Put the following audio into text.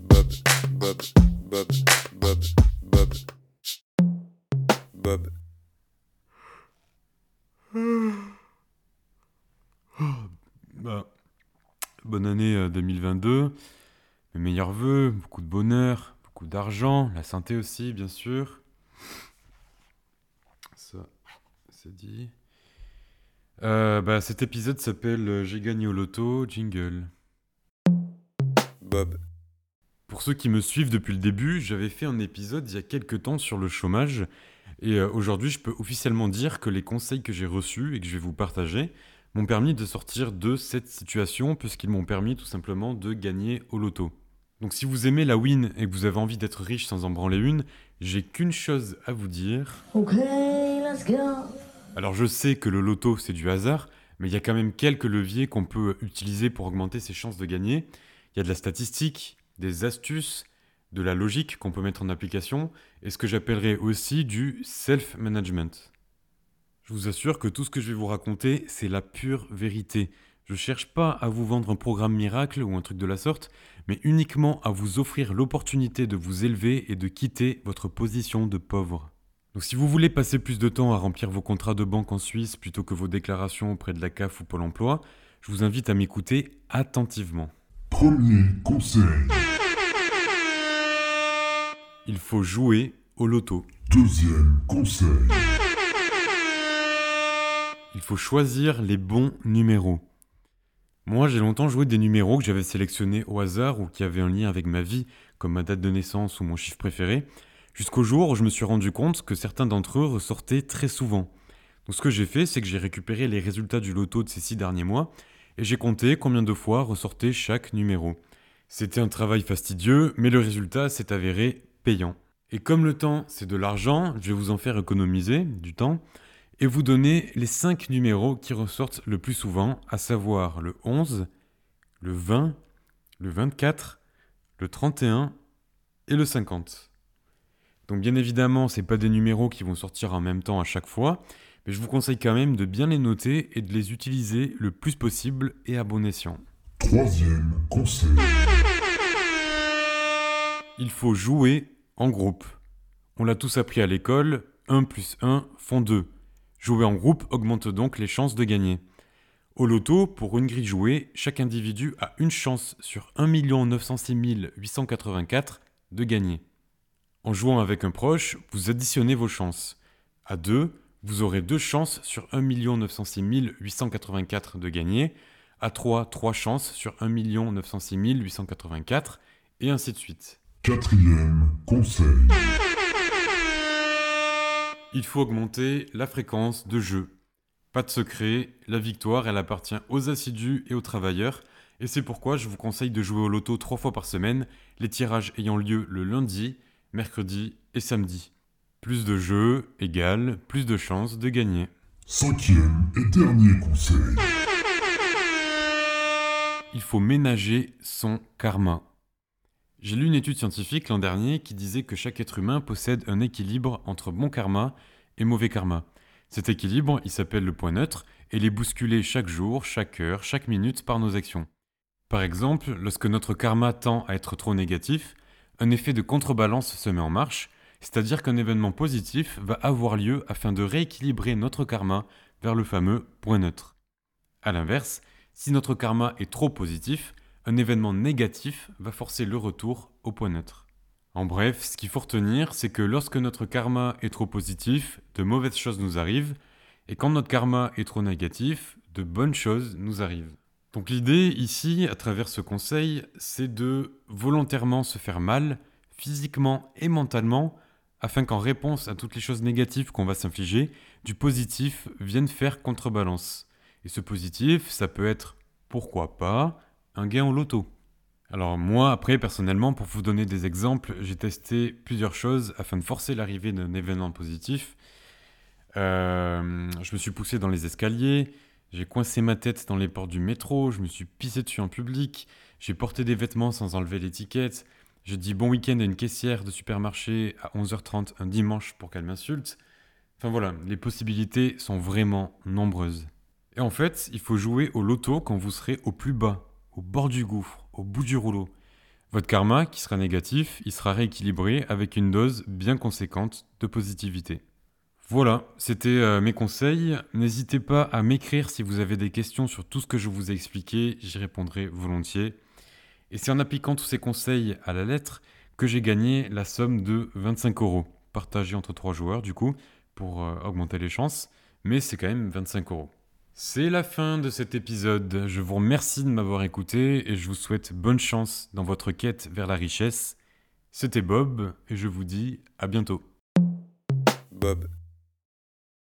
Bob, Bob, Bob, Bob, Bob, Bob. Bah, bonne année euh, 2022. Mes meilleurs voeux, beaucoup de bonheur, beaucoup d'argent, la santé aussi, bien sûr. Ça, c'est dit. Euh, bah, cet épisode s'appelle euh, J'ai gagné au loto, jingle. Bob, Pour ceux qui me suivent depuis le début, j'avais fait un épisode il y a quelques temps sur le chômage. Et euh, aujourd'hui, je peux officiellement dire que les conseils que j'ai reçus et que je vais vous partager m'ont permis de sortir de cette situation, puisqu'ils m'ont permis tout simplement de gagner au loto. Donc si vous aimez la win et que vous avez envie d'être riche sans en branler une, j'ai qu'une chose à vous dire. Okay, let's go. Alors je sais que le loto c'est du hasard, mais il y a quand même quelques leviers qu'on peut utiliser pour augmenter ses chances de gagner. Il y a de la statistique, des astuces, de la logique qu'on peut mettre en application, et ce que j'appellerais aussi du self-management. Je vous assure que tout ce que je vais vous raconter, c'est la pure vérité. Je cherche pas à vous vendre un programme miracle ou un truc de la sorte, mais uniquement à vous offrir l'opportunité de vous élever et de quitter votre position de pauvre. Donc si vous voulez passer plus de temps à remplir vos contrats de banque en Suisse plutôt que vos déclarations auprès de la CAF ou Pôle Emploi, je vous invite à m'écouter attentivement. Premier conseil. Il faut jouer au loto. Deuxième conseil. Il faut choisir les bons numéros. Moi, j'ai longtemps joué des numéros que j'avais sélectionnés au hasard ou qui avaient un lien avec ma vie, comme ma date de naissance ou mon chiffre préféré, jusqu'au jour où je me suis rendu compte que certains d'entre eux ressortaient très souvent. Donc ce que j'ai fait, c'est que j'ai récupéré les résultats du loto de ces six derniers mois et j'ai compté combien de fois ressortait chaque numéro. C'était un travail fastidieux, mais le résultat s'est avéré payant. Et comme le temps, c'est de l'argent, je vais vous en faire économiser du temps et vous donner les 5 numéros qui ressortent le plus souvent, à savoir le 11, le 20, le 24, le 31 et le 50. Donc bien évidemment, c'est pas des numéros qui vont sortir en même temps à chaque fois, mais je vous conseille quand même de bien les noter et de les utiliser le plus possible et à bon escient. Troisième conseil. Il faut jouer en groupe. On l'a tous appris à l'école, 1 plus 1 font 2. Jouer en groupe augmente donc les chances de gagner. Au loto, pour une grille jouée, chaque individu a une chance sur 1 906 884 de gagner. En jouant avec un proche, vous additionnez vos chances. À deux, vous aurez deux chances sur 1 906 884 de gagner. À 3, 3 chances sur 1 906 884 et ainsi de suite. Quatrième conseil. Il faut augmenter la fréquence de jeu. Pas de secret, la victoire, elle appartient aux assidus et aux travailleurs, et c'est pourquoi je vous conseille de jouer au loto trois fois par semaine, les tirages ayant lieu le lundi, mercredi et samedi. Plus de jeux égale plus de chances de gagner. Cinquième et dernier conseil. Il faut ménager son karma. J'ai lu une étude scientifique l'an dernier qui disait que chaque être humain possède un équilibre entre bon karma et mauvais karma. Cet équilibre, il s'appelle le point neutre, et il est bousculé chaque jour, chaque heure, chaque minute par nos actions. Par exemple, lorsque notre karma tend à être trop négatif, un effet de contrebalance se met en marche, c'est-à-dire qu'un événement positif va avoir lieu afin de rééquilibrer notre karma vers le fameux point neutre. A l'inverse, si notre karma est trop positif, un événement négatif va forcer le retour au point neutre. En bref, ce qu'il faut retenir, c'est que lorsque notre karma est trop positif, de mauvaises choses nous arrivent, et quand notre karma est trop négatif, de bonnes choses nous arrivent. Donc l'idée ici, à travers ce conseil, c'est de volontairement se faire mal, physiquement et mentalement, afin qu'en réponse à toutes les choses négatives qu'on va s'infliger, du positif vienne faire contrebalance. Et ce positif, ça peut être, pourquoi pas, un gain au loto. Alors moi, après, personnellement, pour vous donner des exemples, j'ai testé plusieurs choses afin de forcer l'arrivée d'un événement positif. Euh, je me suis poussé dans les escaliers, j'ai coincé ma tête dans les portes du métro, je me suis pissé dessus en public, j'ai porté des vêtements sans enlever l'étiquette, j'ai dit bon week-end à une caissière de supermarché à 11h30 un dimanche pour qu'elle m'insulte. Enfin voilà, les possibilités sont vraiment nombreuses. Et en fait, il faut jouer au loto quand vous serez au plus bas, au bord du gouffre, au bout du rouleau. Votre karma, qui sera négatif, il sera rééquilibré avec une dose bien conséquente de positivité. Voilà, c'était euh, mes conseils. N'hésitez pas à m'écrire si vous avez des questions sur tout ce que je vous ai expliqué, j'y répondrai volontiers. Et c'est en appliquant tous ces conseils à la lettre que j'ai gagné la somme de 25 euros, partagée entre trois joueurs du coup, pour euh, augmenter les chances, mais c'est quand même 25 euros. C'est la fin de cet épisode. Je vous remercie de m'avoir écouté et je vous souhaite bonne chance dans votre quête vers la richesse. C'était Bob et je vous dis à bientôt. Bob,